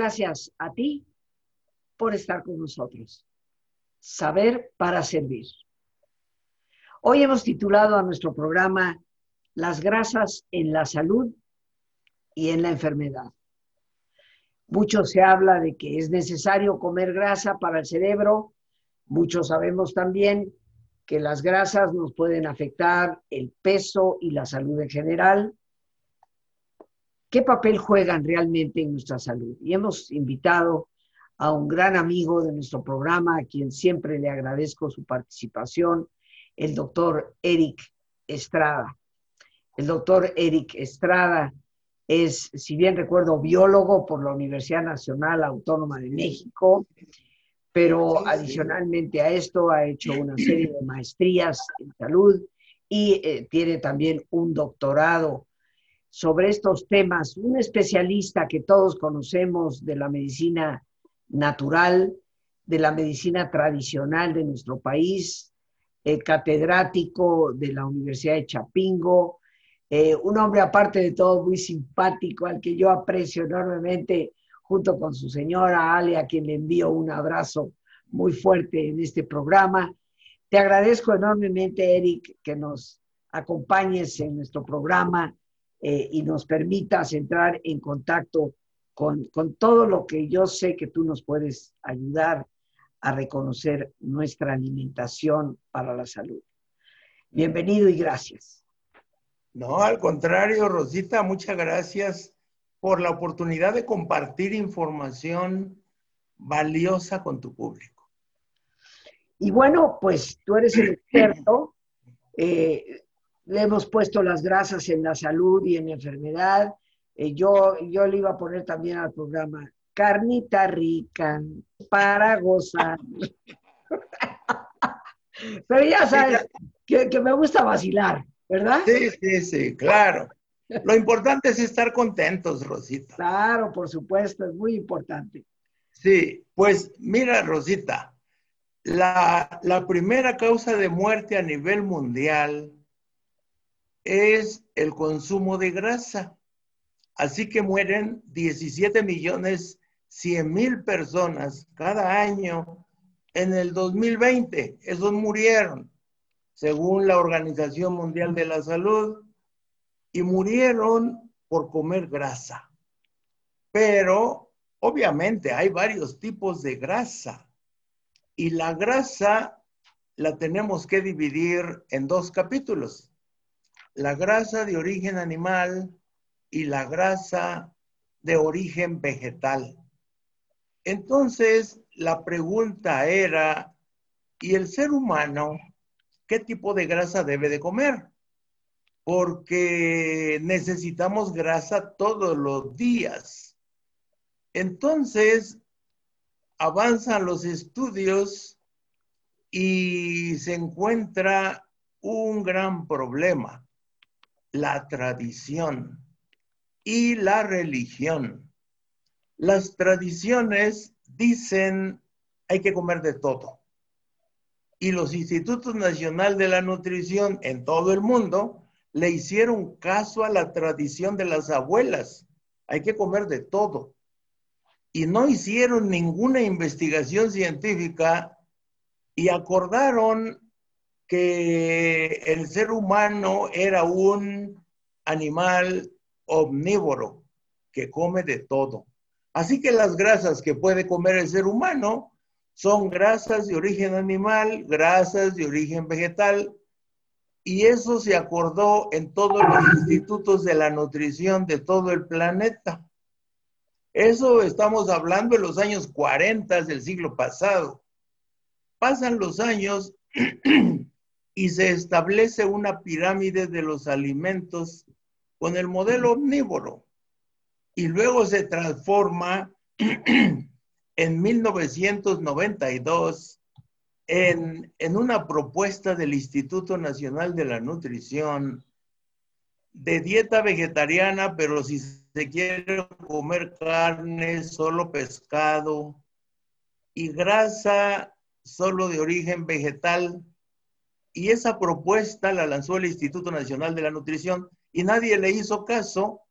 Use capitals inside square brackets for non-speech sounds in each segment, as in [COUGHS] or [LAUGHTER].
Gracias a ti por estar con nosotros. Saber para servir. Hoy hemos titulado a nuestro programa Las grasas en la salud y en la enfermedad. Mucho se habla de que es necesario comer grasa para el cerebro. Muchos sabemos también que las grasas nos pueden afectar el peso y la salud en general. ¿Qué papel juegan realmente en nuestra salud? Y hemos invitado a un gran amigo de nuestro programa, a quien siempre le agradezco su participación, el doctor Eric Estrada. El doctor Eric Estrada es, si bien recuerdo, biólogo por la Universidad Nacional Autónoma de México, pero adicionalmente a esto ha hecho una serie de maestrías en salud y eh, tiene también un doctorado sobre estos temas, un especialista que todos conocemos de la medicina natural, de la medicina tradicional de nuestro país, eh, catedrático de la Universidad de Chapingo, eh, un hombre aparte de todo muy simpático, al que yo aprecio enormemente, junto con su señora Ale, a quien le envío un abrazo muy fuerte en este programa. Te agradezco enormemente, Eric, que nos acompañes en nuestro programa eh, y nos permitas entrar en contacto con, con todo lo que yo sé que tú nos puedes ayudar a reconocer nuestra alimentación para la salud. Bienvenido y gracias. No, al contrario, Rosita, muchas gracias por la oportunidad de compartir información valiosa con tu público. Y bueno, pues tú eres el experto. Eh, le hemos puesto las grasas en la salud y en la enfermedad. Eh, yo, yo le iba a poner también al programa carnita rica para gozar. [LAUGHS] Pero ya sabes que, que, me gusta vacilar, ¿verdad? Sí, sí, sí, claro. Lo importante es estar contentos, Rosita. Claro, por supuesto, es muy importante. Sí, pues mira, Rosita, la, la primera causa de muerte a nivel mundial es el consumo de grasa. Así que mueren 17 millones 100 mil personas cada año en el 2020. Esos murieron, según la Organización Mundial de la Salud, y murieron por comer grasa. Pero obviamente hay varios tipos de grasa y la grasa la tenemos que dividir en dos capítulos la grasa de origen animal y la grasa de origen vegetal. Entonces, la pregunta era, ¿y el ser humano qué tipo de grasa debe de comer? Porque necesitamos grasa todos los días. Entonces, avanzan los estudios y se encuentra un gran problema la tradición y la religión. Las tradiciones dicen hay que comer de todo. Y los institutos nacionales de la nutrición en todo el mundo le hicieron caso a la tradición de las abuelas. Hay que comer de todo. Y no hicieron ninguna investigación científica y acordaron que el ser humano era un animal omnívoro que come de todo. Así que las grasas que puede comer el ser humano son grasas de origen animal, grasas de origen vegetal, y eso se acordó en todos los institutos de la nutrición de todo el planeta. Eso estamos hablando en los años 40 del siglo pasado. Pasan los años [CLEARS THROAT] y se establece una pirámide de los alimentos con el modelo omnívoro. Y luego se transforma [CLEARS THROAT] en 1992 en, en, una propuesta del Instituto Nacional de la Nutrición de dieta vegetariana, pero si se quiere comer carne, solo pescado y grasa solo de origen vegetal y esa propuesta la lanzó el Instituto Nacional de la Nutrición y nadie le hizo caso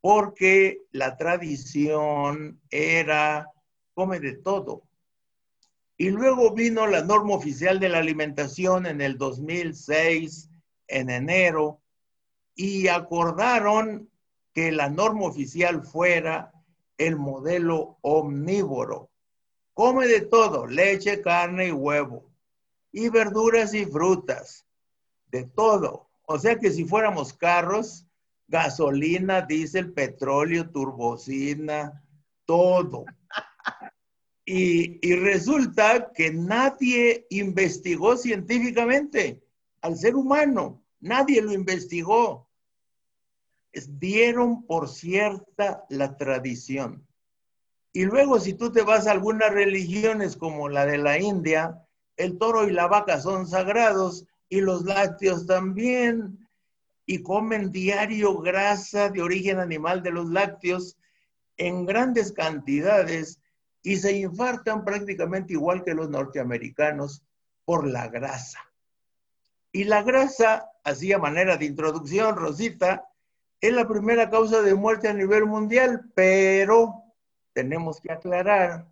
porque la tradición era come de todo. Y luego vino la norma oficial de la alimentación en el 2006, en enero, y acordaron que la norma oficial fuera el modelo omnívoro. Come de todo, leche, carne y huevo, y verduras y frutas, de todo. O sea que si fuéramos carros, gasolina, diésel, petróleo, turbocina, todo. [LAUGHS] Y, y, resulta que nadie investigó científicamente al ser humano, nadie lo investigó. Dieron por cierta la tradición. Y luego si tú te vas a algunas religiones como la de la India, el toro y la vaca son sagrados y los lácteos también y comen diario grasa de origen animal de los lácteos en grandes cantidades y se infartan prácticamente igual que los norteamericanos por la grasa. Y la grasa, así a manera de introducción, Rosita, es la primera causa de muerte a nivel mundial, pero tenemos que aclarar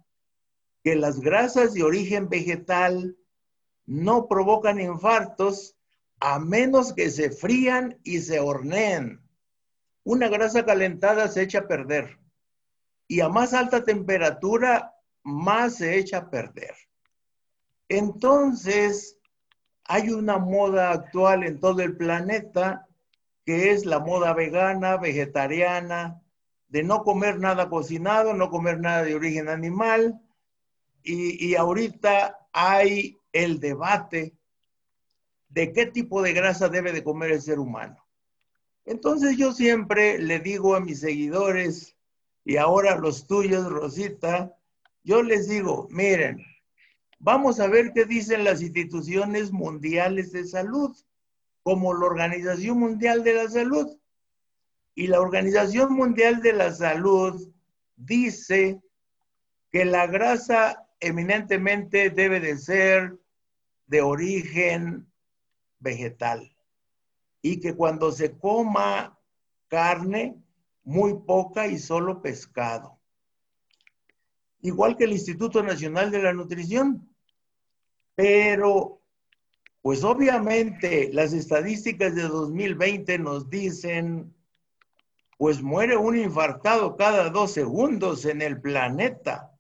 que las grasas de origen vegetal no provocan infartos a menos que se frían y se horneen. Una grasa calentada se echa a perder y a más alta temperatura más se echa a perder. Entonces, hay una moda actual en todo el planeta que es la moda vegana, vegetariana, de no comer nada cocinado, no comer nada de origen animal. Y, y ahorita hay el debate de qué tipo de grasa debe de comer el ser humano. Entonces yo siempre le digo a mis seguidores y ahora a los tuyos, Rosita, yo les digo, miren, vamos a ver qué dicen las instituciones mundiales de salud, como la Organización Mundial de la Salud. Y la Organización Mundial de la Salud dice que la grasa eminentemente debe de ser de origen vegetal y que cuando se coma carne, muy poca y solo pescado. Igual que el Instituto Nacional de la Nutrición. Pero, pues obviamente las estadísticas de 2020 nos dicen, pues muere un infartado cada dos segundos en el planeta.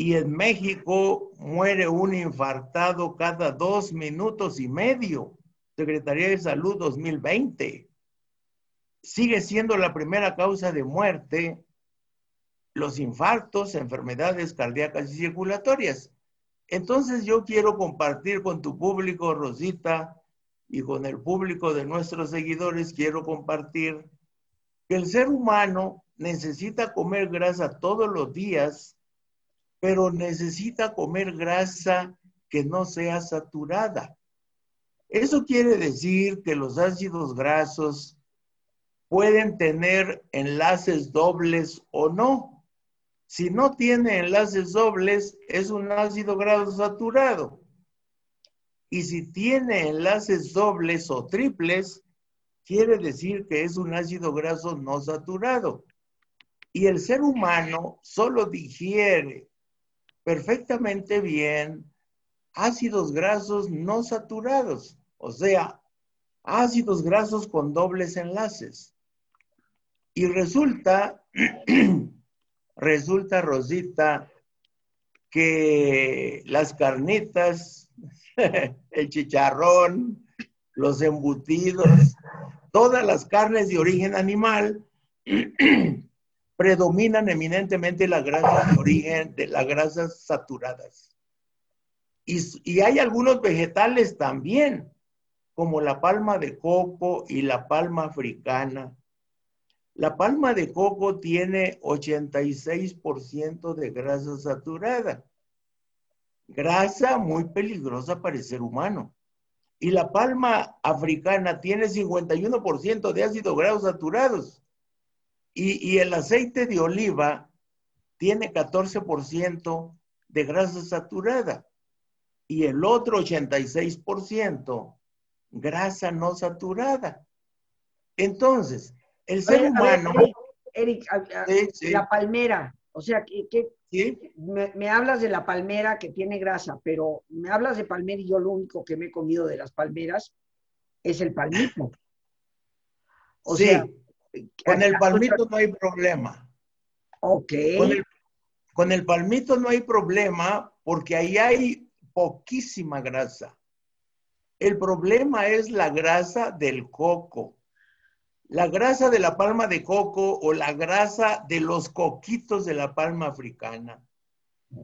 Y en México muere un infartado cada dos minutos y medio. Secretaría de Salud 2020. Sigue siendo la primera causa de muerte los infartos, enfermedades cardíacas y circulatorias. Entonces yo quiero compartir con tu público, Rosita, y con el público de nuestros seguidores, quiero compartir que el ser humano necesita comer grasa todos los días pero necesita comer grasa que no sea saturada. Eso quiere decir que los ácidos grasos pueden tener enlaces dobles o no. Si no tiene enlaces dobles, es un ácido graso saturado. Y si tiene enlaces dobles o triples, quiere decir que es un ácido graso no saturado. Y el ser humano solo digiere perfectamente bien ácidos grasos no saturados, o sea, ácidos grasos con dobles enlaces. Y resulta, [CLEARS THROAT] resulta, Rosita, que las carnitas, [LAUGHS] el chicharrón, los embutidos, todas las carnes de origen animal [CLEARS THROAT] predominan eminentemente las grasas de origen, de las grasas saturadas. Y, y, hay algunos vegetales también, como la palma de coco y la palma africana. La palma de coco tiene 86% de grasa saturada. Grasa muy peligrosa para el ser humano. Y la palma africana tiene 51% de ácidos grasos saturados. Y, el aceite de oliva tiene 14% de grasa saturada y el otro 86% grasa no saturada. Entonces, El ser humano... Eric, la palmera, o sea, que, me, hablas de la palmera que tiene grasa, pero me hablas de palmera y yo lo único que me he comido de las palmeras es el palmito. O sea, con el palmito no hay problema. Ok. con el palmito no hay problema porque ahí hay poquísima grasa. El problema es la grasa del coco. La grasa de la palma de coco o la grasa de los coquitos de la palma africana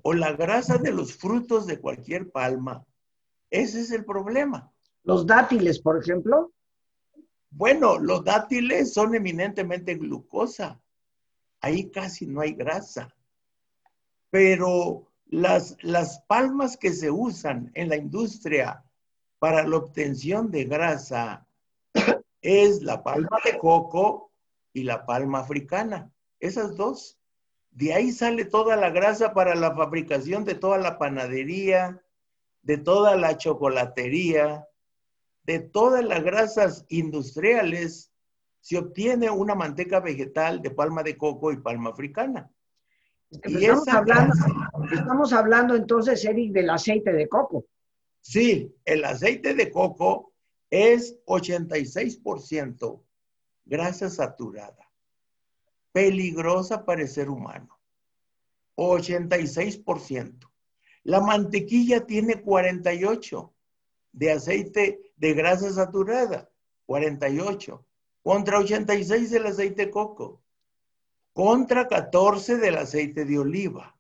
o la grasa de los frutos de cualquier palma. Ese es el problema. Los dátiles, por ejemplo. Bueno, los dátiles son eminentemente glucosa. Ahí casi no hay grasa. Pero las, las palmas que se usan en la industria para la obtención de grasa [COUGHS] es la palma de coco y la palma africana. Esas dos. De ahí sale toda la grasa para la fabricación de toda la panadería, de toda la chocolatería, de todas las grasas industriales. Se obtiene una manteca vegetal de palma de coco y palma africana. estamos, hablando, estamos hablando entonces, Eric, del aceite de coco. Sí, el aceite de coco es 86% grasa saturada, peligrosa para el ser humano. 86%. La mantequilla tiene 48 de aceite de grasa saturada, 48. Contra 86 del aceite de coco. Contra 14 del aceite de oliva.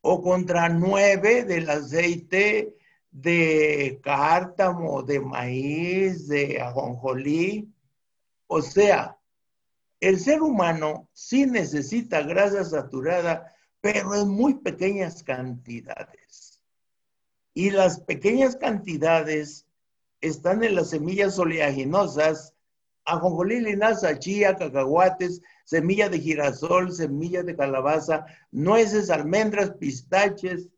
O contra 9 del aceite de cártamo, de maíz, de ajonjolí. O sea, el ser humano sí necesita grasa saturada, pero en muy pequeñas cantidades. Y las pequeñas cantidades están en las semillas oleaginosas, ajonjolí, linaza, chía, cacahuates, semilla de girasol, semilla de calabaza, nueces, almendras, pistaches,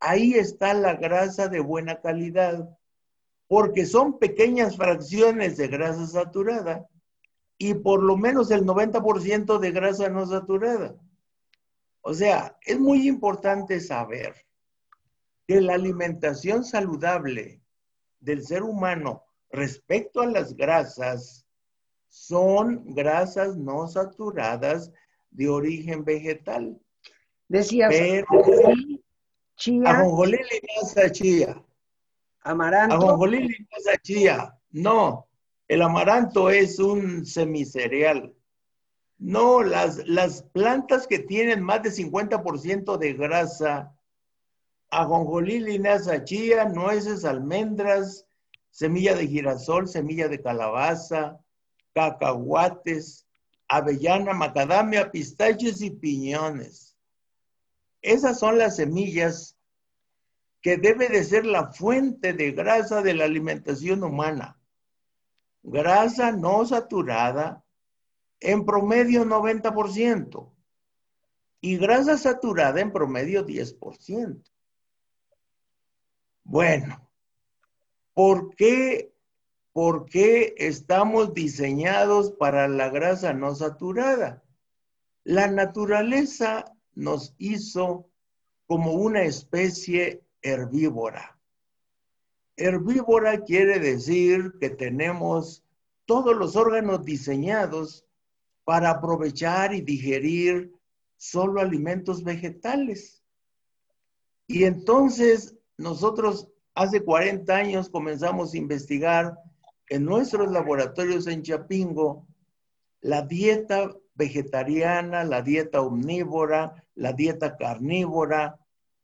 ahí está la grasa de buena calidad, porque son pequeñas fracciones de grasa saturada y por lo menos el 90% de grasa no saturada. O sea, es muy importante saber que la alimentación saludable del ser humano respecto a las grasas son grasas no saturadas de origen vegetal. Decías, Pero, Chía. Ajonjolí linaza chía. Amaranto. Ajonjolí linaza chía. No, el amaranto es un semicereal. No, las, las plantas que tienen más de 50% de grasa, ajonjolí, linaza, chía, nueces, almendras, semilla de girasol, semilla de calabaza, cacahuates, avellana, macadamia, pistaches y piñones. Esas son las semillas que debe de ser la fuente de grasa de la alimentación humana. Grasa no saturada, en promedio 90%, y grasa saturada en promedio 10%. Bueno, ¿por qué, ¿por qué estamos diseñados para la grasa no saturada? La naturaleza nos hizo como una especie herbívora. Herbívora quiere decir que tenemos todos los órganos diseñados para aprovechar y digerir solo alimentos vegetales. Y entonces nosotros hace 40 años comenzamos a investigar en nuestros laboratorios en Chapingo la dieta vegetariana, la dieta omnívora, la dieta carnívora,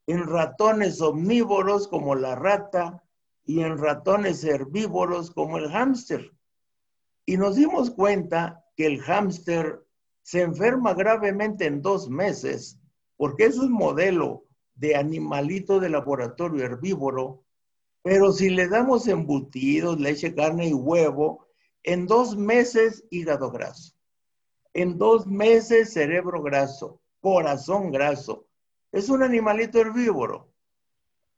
en ratones omnívoros como la rata y en ratones herbívoros como el hámster. Y nos dimos cuenta que el hámster se enferma gravemente en dos meses porque es un modelo de animalito de laboratorio herbívoro, pero si le damos embutidos, leche, carne y huevo, en dos meses hígado graso. En dos meses, cerebro graso, corazón graso. Es un animalito herbívoro.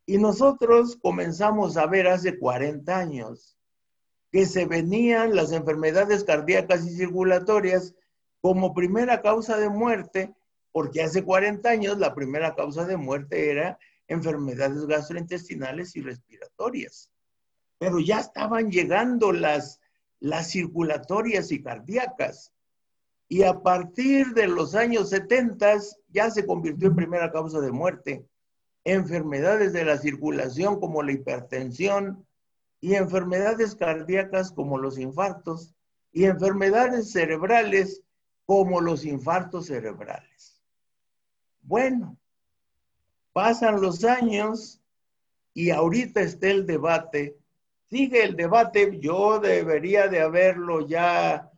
Y nosotros comenzamos a ver hace 40 años que se venían las enfermedades cardíacas y circulatorias como primera causa de muerte, porque hace 40 años la primera causa de muerte era enfermedades gastrointestinales y respiratorias. Pero ya estaban llegando las, las circulatorias y cardíacas. Y a partir de los años 70 ya se convirtió en primera causa de muerte. Enfermedades de la circulación como la hipertensión y enfermedades cardíacas como los infartos y enfermedades cerebrales como los infartos cerebrales. Bueno, pasan los años y ahorita está el debate. Sigue el debate, yo debería de haberlo ya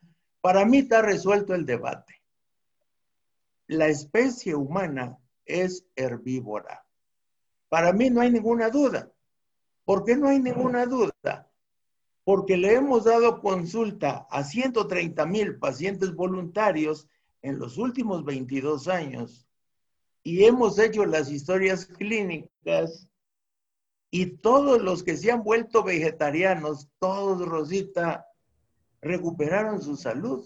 para mí está resuelto el debate. La especie humana es herbívora. Para mí no hay ninguna duda. ¿Por qué no hay ninguna duda? Porque le hemos dado consulta a 130 mil pacientes voluntarios en los últimos 22 años y hemos hecho las historias clínicas y todos los que se han vuelto vegetarianos, todos, Rosita, recuperaron su salud.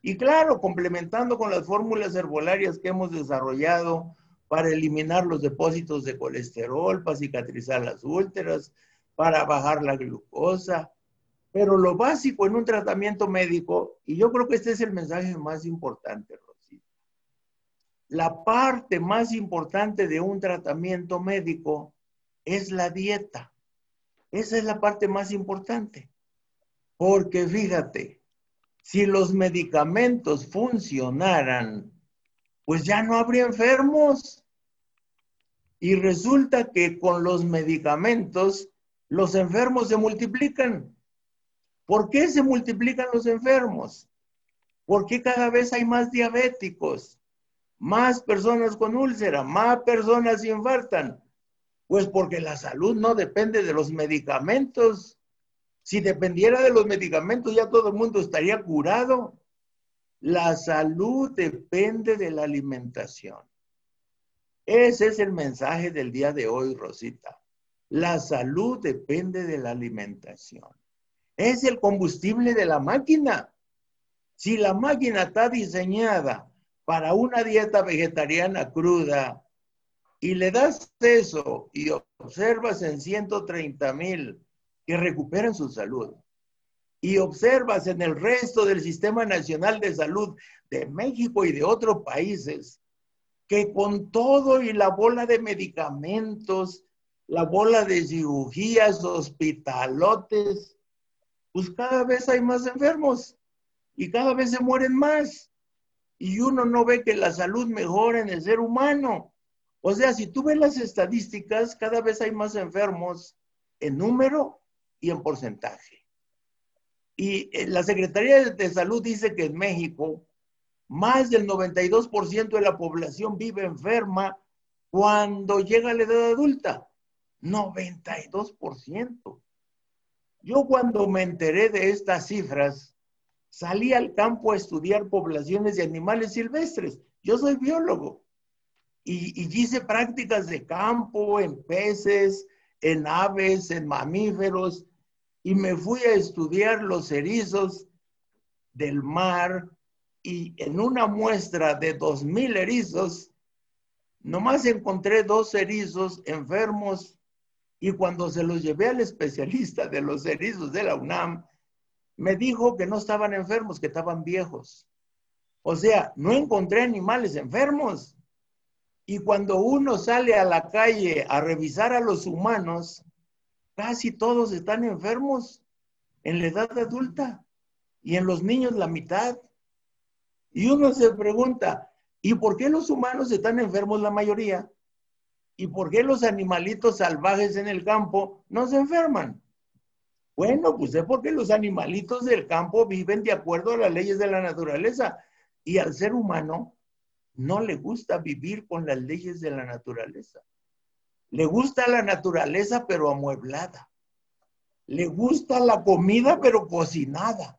Y claro, complementando con las fórmulas herbolarias que hemos desarrollado para eliminar los depósitos de colesterol, para cicatrizar las úlceras, para bajar la glucosa. Pero lo básico en un tratamiento médico, y yo creo que este es el mensaje más importante. La parte más importante de un tratamiento médico es la dieta. Esa es la parte más importante. Porque fíjate, si los medicamentos funcionaran, pues ya no habría enfermos. Y resulta que con los medicamentos los enfermos se multiplican. ¿Por qué se multiplican los enfermos? Porque cada vez hay más diabéticos, más personas con úlcera, más personas infartan. Pues porque la salud no depende de los medicamentos. Si dependiera de los medicamentos, ya todo el mundo estaría curado. La salud depende de la alimentación. Ese es el mensaje del día de hoy, Rosita. La salud depende de la alimentación. Es el combustible de la máquina. Si la máquina está diseñada para una dieta vegetariana cruda y le das eso y observas en 130 mil que recuperen su salud. Y observas en el resto del Sistema Nacional de Salud de México y de otros países que con todo y la bola de medicamentos, la bola de cirugías, hospitalotes, pues cada vez hay más enfermos y cada vez se mueren más. Y uno no ve que la salud mejora en el ser humano. O sea, si tú ves las estadísticas, cada vez hay más enfermos en número y en porcentaje. Y eh, la Secretaría de Salud dice que en México más del 92% de la población vive enferma cuando llega a la edad adulta. 92%. Yo cuando me enteré de estas cifras, salí al campo a estudiar poblaciones de animales silvestres. Yo soy biólogo. Y, hice prácticas de campo en peces, en aves, en mamíferos, y me fui a estudiar los erizos del mar. Y en una muestra de dos mil erizos, nomás encontré dos erizos enfermos. Y cuando se los llevé al especialista de los erizos de la UNAM, me dijo que no estaban enfermos, que estaban viejos. O sea, no encontré animales enfermos. Y cuando uno sale a la calle a revisar a los humanos, casi todos están enfermos en la edad adulta y en los niños la mitad. Y uno se pregunta, ¿y por qué los humanos están enfermos la mayoría? ¿Y por qué los animalitos salvajes en el campo no se enferman? Bueno, pues es porque los animalitos del campo viven de acuerdo a las leyes de la naturaleza y al ser humano no le gusta vivir con las leyes de la naturaleza. Le gusta la naturaleza, pero amueblada. Le gusta la comida, pero cocinada.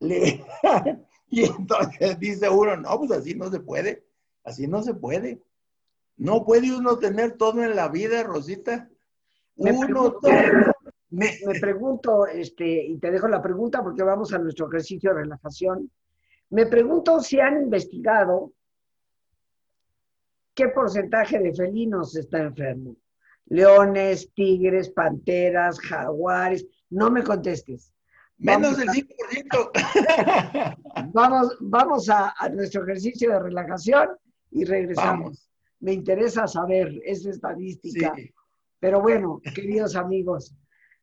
[LAUGHS] y entonces dice uno, no, pues así no se puede. Así no se puede. No puede uno tener todo en la vida, Rosita. Uno, me, pregunto, este, y te dejo la pregunta porque vamos a nuestro ejercicio de relajación. Me pregunto si han investigado qué porcentaje de felinos está enfermo. Leones, tigres, panteras, jaguares. No me contestes. Menos del 5%. [LAUGHS] vamos vamos a, nuestro ejercicio de relajación y regresamos. Me interesa saber esa estadística. Pero bueno, queridos amigos,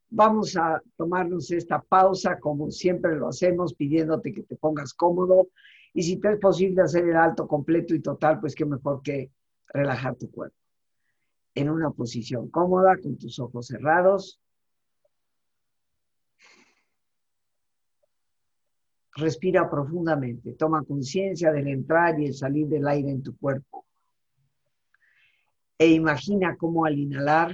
vamos a tomarnos esta pausa como siempre lo hacemos, pidiéndote que te pongas cómodo. Y si te es posible hacer el alto completo y total, pues qué mejor que relajar tu cuerpo. En una posición cómoda, con tus ojos cerrados. Respira profundamente, toma conciencia del entrar y el salir del aire en tu cuerpo. E imagina cómo al inhalar,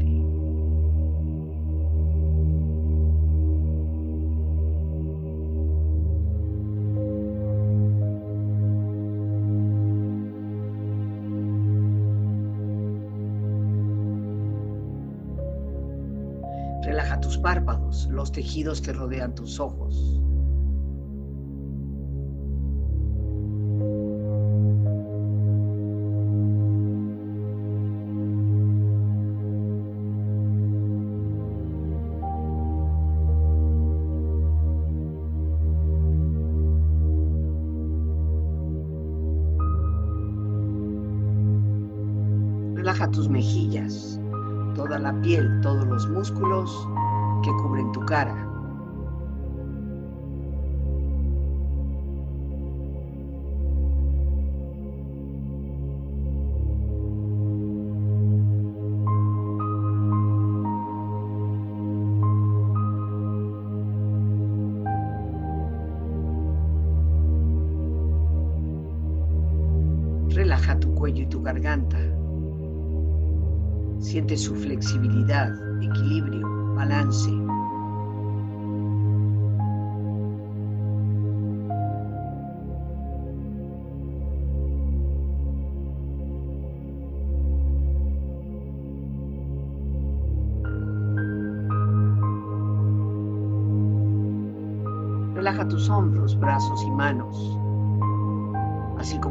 Los tejidos que rodean tus ojos. Garganta. Siente su flexibilidad, equilibrio, balance. Relaja tus hombros, brazos y manos, así como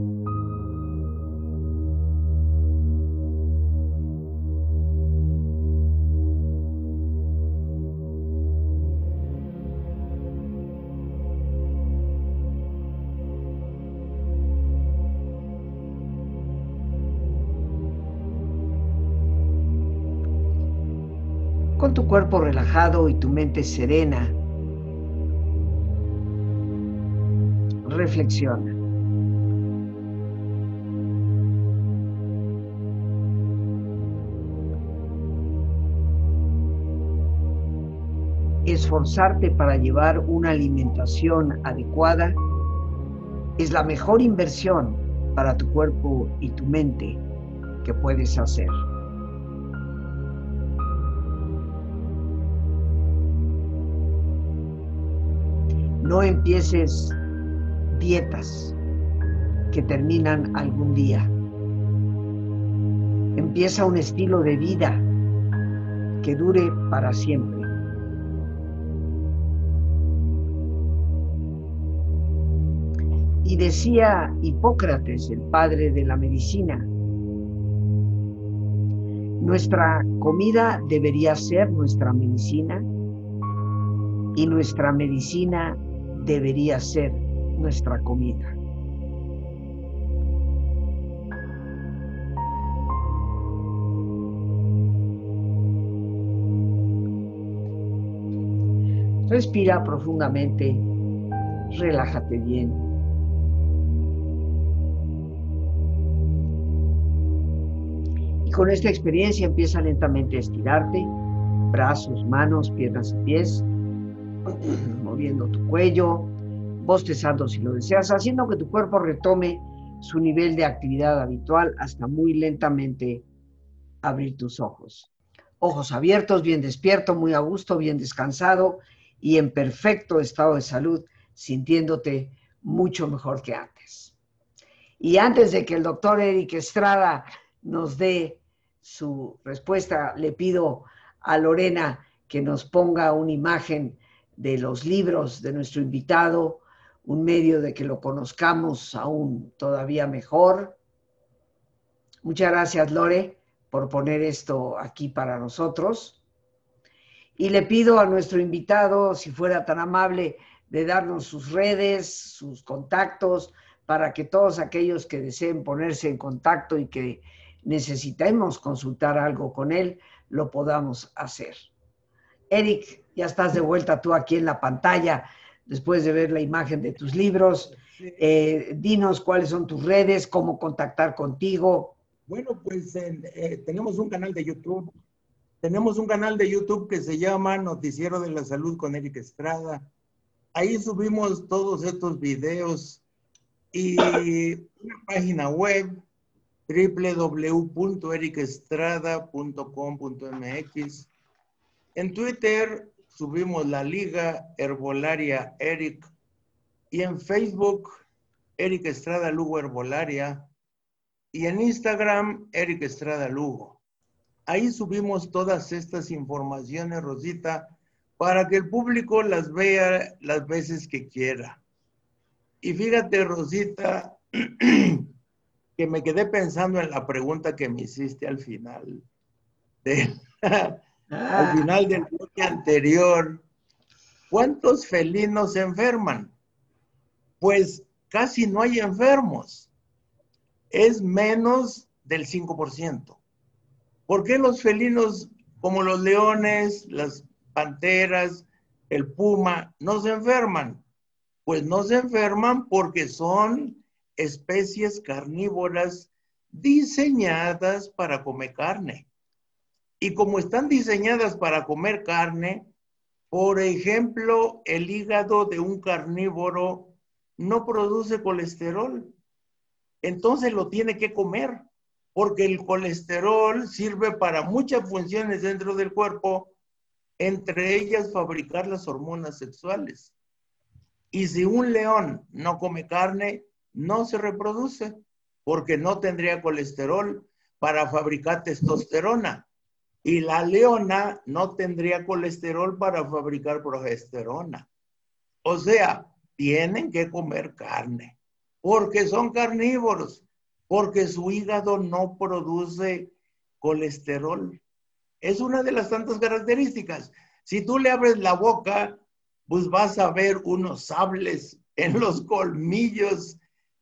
Cuerpo relajado y tu mente serena, reflexiona. Esforzarte para llevar una alimentación adecuada es la mejor inversión para tu cuerpo y tu mente que puedes hacer. No empieces dietas que terminan algún día. Empieza un estilo de vida que dure para siempre. Y decía Hipócrates, el padre de la medicina, nuestra comida debería ser nuestra medicina y nuestra medicina debería ser nuestra comida. Respira profundamente, relájate bien. Y con esta experiencia empieza lentamente a estirarte, brazos, manos, piernas y pies [CLEARS THROAT] moviendo tu cuello, bostezando si lo deseas, haciendo que tu cuerpo retome su nivel de actividad habitual hasta muy lentamente abrir tus ojos. Ojos abiertos, bien despierto, muy a gusto, bien descansado y en perfecto estado de salud, sintiéndote mucho mejor que antes. Y antes de que el doctor Eric Estrada nos dé su respuesta, le pido a Lorena que nos ponga una imagen de los libros de nuestro invitado, un medio de que lo conozcamos aún todavía mejor. Muchas gracias, Lore, por poner esto aquí para nosotros. Y le pido a nuestro invitado, si fuera tan amable, de darnos sus redes, sus contactos, para que todos aquellos que deseen ponerse en contacto y que necesitemos consultar algo con él, lo podamos hacer. Eric, ya estás de vuelta tú aquí en la pantalla después de ver la imagen de tus libros. Eh, dinos cuáles son tus redes, cómo contactar contigo. Bueno, pues eh, tenemos un canal de YouTube. Tenemos un canal de YouTube que se llama Noticiero de la Salud con Eric Estrada. Ahí subimos todos estos videos y [COUGHS] una página web www.ericestrada.com.mx. En Twitter subimos la Liga Herbolaria Eric y en Facebook Eric Estrada Lugo Herbolaria y en Instagram Eric Estrada Lugo. Ahí subimos todas estas informaciones, Rosita, para que el público las vea las veces que quiera. Y fíjate, Rosita, [CLEARS THROAT] que me quedé pensando en la pregunta que me hiciste al final de, al ah. final del bloque anterior, ¿cuántos felinos se enferman? pues casi no hay enfermos. Es menos del 5%. ¿Por qué los felinos como los leones, las panteras, el puma, no se enferman? Pues no se enferman porque son especies carnívoras diseñadas para comer carne. Y como están diseñadas para comer carne, por ejemplo, el hígado de un carnívoro no produce colesterol. Entonces lo tiene que comer, porque el colesterol sirve para muchas funciones dentro del cuerpo, entre ellas fabricar las hormonas sexuales. Y si un león no come carne, no se reproduce, porque no tendría colesterol para fabricar testosterona. Y la leona no tendría colesterol para fabricar progesterona. O sea, tienen que comer carne, porque son carnívoros, porque su hígado no produce colesterol. Es una de las tantas características. Si tú le abres la boca, pues vas a ver unos sables en los colmillos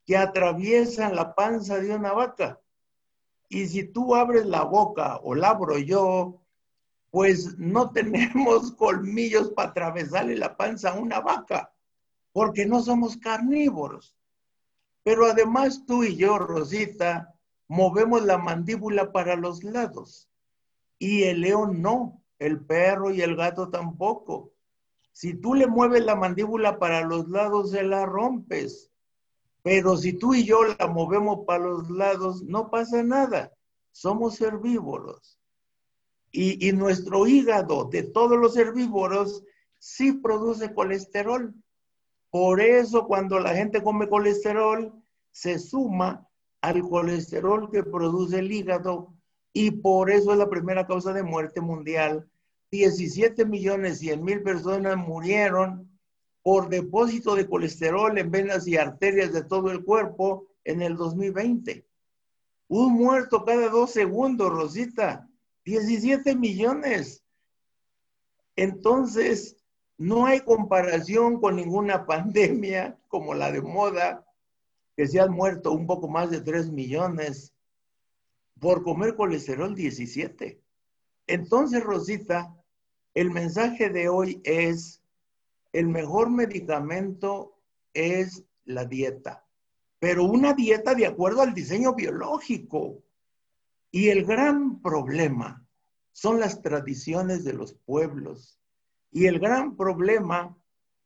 que atraviesan la panza de una vaca. Y si tú abres la boca o la abro yo, pues no [LAUGHS] tenemos colmillos para atravesarle la panza a una vaca, porque no somos carnívoros. Pero además tú y yo, Rosita, movemos la mandíbula para los lados. Y el león no, el perro y el gato tampoco. Si tú le mueves la mandíbula para los lados, se la rompes. Pero si tú y yo la movemos para los lados, no pasa nada. Somos herbívoros. Y, y, nuestro hígado de todos los herbívoros sí produce colesterol. Por eso cuando la gente come colesterol, se suma al colesterol que produce el hígado y por eso es la primera causa de muerte mundial. 17 millones 100 mil personas murieron por depósito de colesterol en venas y arterias de todo el cuerpo en el 2020. Un muerto cada dos segundos, Rosita. 17 millones. Entonces, no hay comparación con ninguna [LAUGHS] pandemia como la de moda, que se han muerto un poco más de 3 millones por comer colesterol 17. Entonces, Rosita, el mensaje de hoy es el mejor medicamento es la dieta, pero una dieta de acuerdo al diseño biológico. Y el gran problema son las tradiciones de los pueblos. Y el gran problema,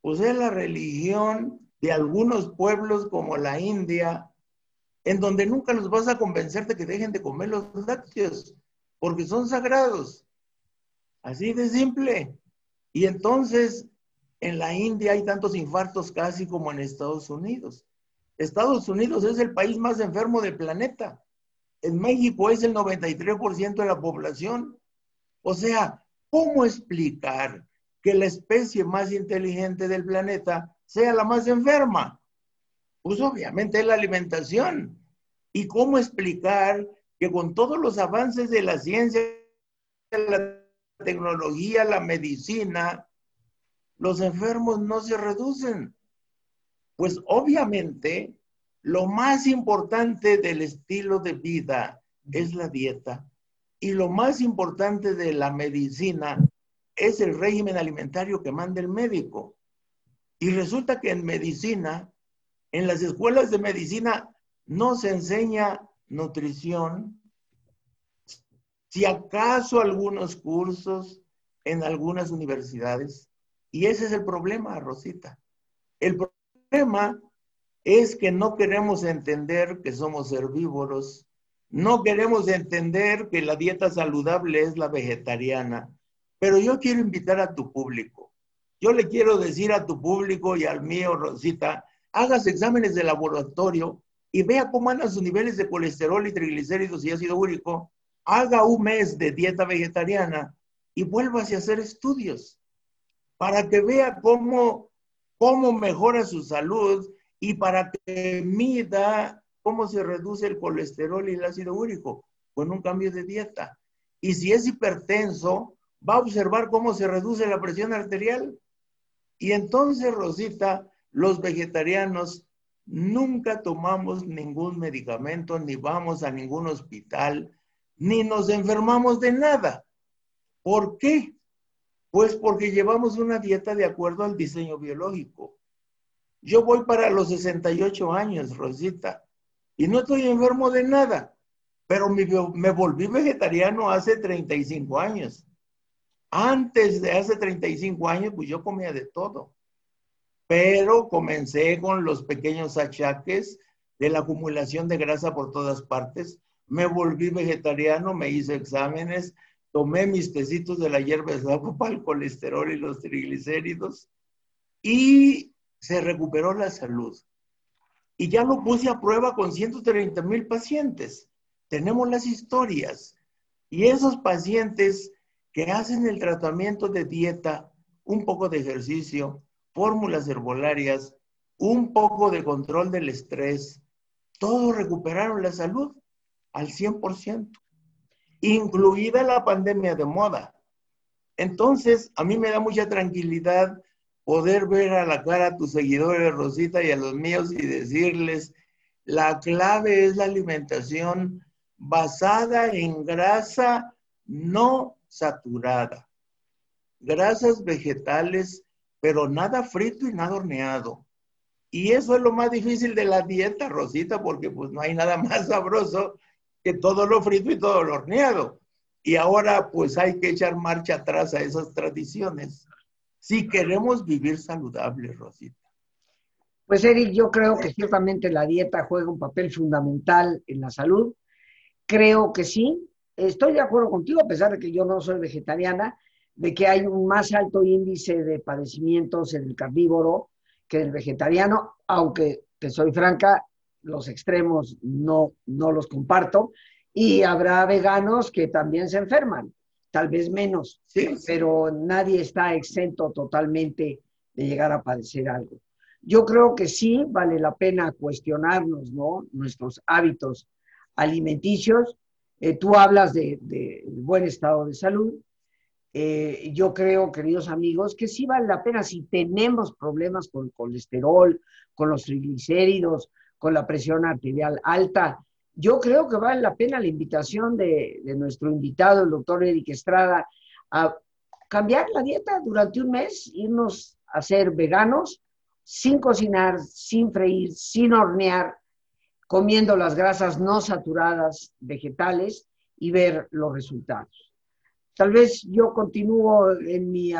pues es la religión de algunos pueblos como la India, en donde nunca los vas a convencer de que dejen de comer los lácteos, porque son sagrados. Así de simple. Y entonces en la India hay tantos infartos casi como en Estados Unidos. Estados Unidos es el país más enfermo del planeta. En México es el 93% de la población. O sea, ¿cómo explicar que la especie más inteligente del planeta sea la más enferma? Pues obviamente es la alimentación. ¿Y cómo explicar que con todos los avances de la ciencia, la tecnología, la medicina, los enfermos no se reducen. Pues obviamente lo más importante del estilo de vida es la dieta y lo más importante de la medicina es el régimen alimentario que manda el médico. Y resulta que en medicina, en las escuelas de medicina, no se enseña nutrición, si acaso algunos cursos en algunas universidades, y ese es el problema, Rosita. El problema es que no queremos entender que somos herbívoros, no queremos entender que la dieta saludable es la vegetariana, pero yo quiero invitar a tu público. Yo le quiero decir a tu público y al mío, Rosita, hagas exámenes de laboratorio y vea cómo andan sus niveles de colesterol y triglicéridos y ácido úrico. Haga un mes de dieta vegetariana y vuélvase a hacer estudios para que vea cómo, cómo mejora su salud y para que mida cómo se reduce el colesterol y el ácido úrico con un cambio de dieta. Y si es hipertenso, va a observar cómo se reduce la presión arterial. Y entonces, Rosita, los vegetarianos nunca tomamos ningún medicamento, ni vamos a ningún hospital, ni nos enfermamos de nada. ¿Por qué? Pues porque llevamos una dieta de acuerdo al diseño biológico. Yo voy para los 68 años, Rosita, y no estoy enfermo de nada, pero me, volví vegetariano hace 35 años. Antes de hace 35 años, pues yo comía de todo pero comencé con los pequeños achaques de la acumulación de grasa por todas partes. Me volví vegetariano, me hice exámenes, tomé mis tecitos de la hierba de para el colesterol y los triglicéridos y se recuperó la salud. Y ya lo puse a prueba con 130 mil pacientes. Tenemos las historias. Y esos pacientes que hacen el tratamiento de dieta, un poco de ejercicio, fórmulas herbolarias, un poco de control del estrés, todos recuperaron la salud al 100%, incluida la pandemia de moda. Entonces, a mí me da mucha tranquilidad poder ver a la cara a tus seguidores, Rosita, y a los míos y decirles, la clave es la alimentación basada en grasa no saturada, grasas vegetales pero nada frito y nada horneado. Y eso es lo más difícil de la dieta, Rosita, porque pues no hay nada más sabroso que todo lo frito y todo lo horneado. Y ahora pues hay que echar marcha atrás a esas tradiciones si queremos vivir saludables, Rosita. Pues Eric, yo creo que ciertamente la dieta juega un papel fundamental en la salud. Creo que sí. Estoy de acuerdo contigo, a pesar de que yo no soy vegetariana, de que hay un más alto índice de padecimientos en el carnívoro que en el vegetariano, aunque te soy franca, los extremos no, no los comparto, y habrá veganos que también se enferman, tal vez menos, pero nadie está exento totalmente de llegar a padecer algo. Yo creo que sí vale la pena cuestionarnos, ¿no? Nuestros hábitos alimenticios. Eh, tú hablas de, de buen estado de salud, eh, yo creo, queridos amigos, que sí vale la pena si tenemos problemas con el colesterol, con los triglicéridos, con la presión arterial alta. Yo creo que vale la pena la invitación de, nuestro invitado, el doctor Eric Estrada, a cambiar la dieta durante un mes, irnos a ser veganos, sin cocinar, sin freír, sin hornear, comiendo las grasas no saturadas vegetales y ver los resultados. Tal vez yo continúo en mi,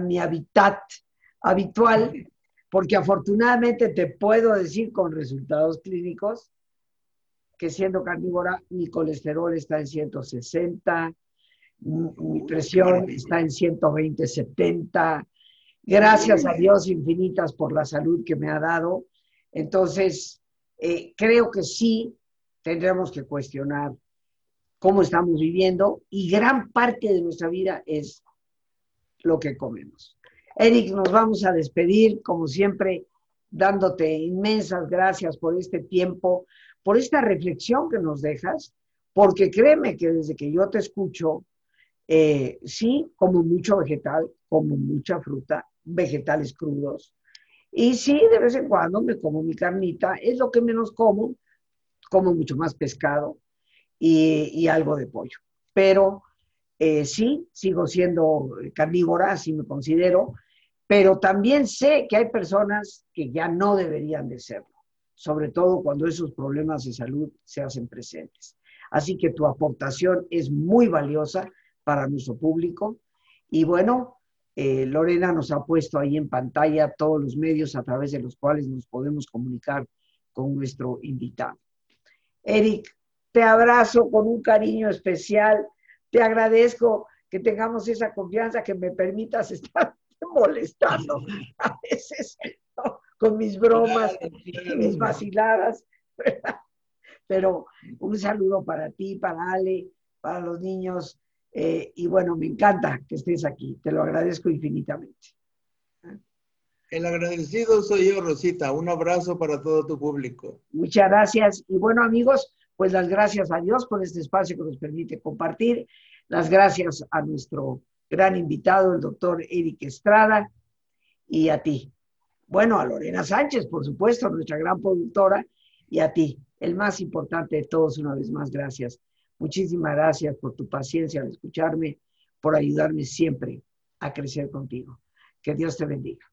mi hábitat habitual, porque afortunadamente te puedo decir con resultados clínicos que siendo carnívora mi colesterol está en 160, mi presión está en 120, 70. Gracias a Dios infinitas por la salud que me ha dado. Entonces, eh, creo que sí tendremos que cuestionar cómo estamos viviendo y gran parte de nuestra vida es lo que comemos. Eric, nos vamos a despedir, como siempre, dándote inmensas gracias por este tiempo, por esta reflexión que nos dejas, porque créeme que desde que yo te escucho, eh, sí, como mucho vegetal, como mucha fruta, vegetales crudos, y sí, de vez en cuando me como mi carnita, es lo que menos como, como mucho más pescado, y, algo de pollo. Pero eh, sí, sigo siendo carnívora, así me considero, pero también sé que hay personas que ya no deberían de serlo, sobre todo cuando esos problemas de salud se hacen presentes. Así que tu aportación es muy valiosa para nuestro público. Y bueno, eh, Lorena nos ha puesto ahí en pantalla todos los medios a través de los cuales nos podemos comunicar con nuestro invitado. Eric, te abrazo con un cariño especial. Te agradezco que tengamos esa confianza, que me permitas [LAUGHS] estar molestando a veces con mis bromas y mis vaciladas. Pero un saludo para ti, para Ale, para los niños. Eh, y bueno, me encanta que estés aquí. Te lo agradezco infinitamente. El agradecido soy yo, Rosita. Un abrazo para todo tu público. Muchas gracias. Y bueno, amigos, pues las gracias a Dios por este espacio que nos permite compartir, las gracias a nuestro gran invitado, el doctor Eric Estrada, y a ti. Bueno, a Lorena Sánchez, por supuesto, nuestra gran productora, y a ti, el más importante de todos, una vez más, gracias. Muchísimas gracias por tu paciencia al escucharme, por ayudarme siempre a crecer contigo. Que Dios te bendiga.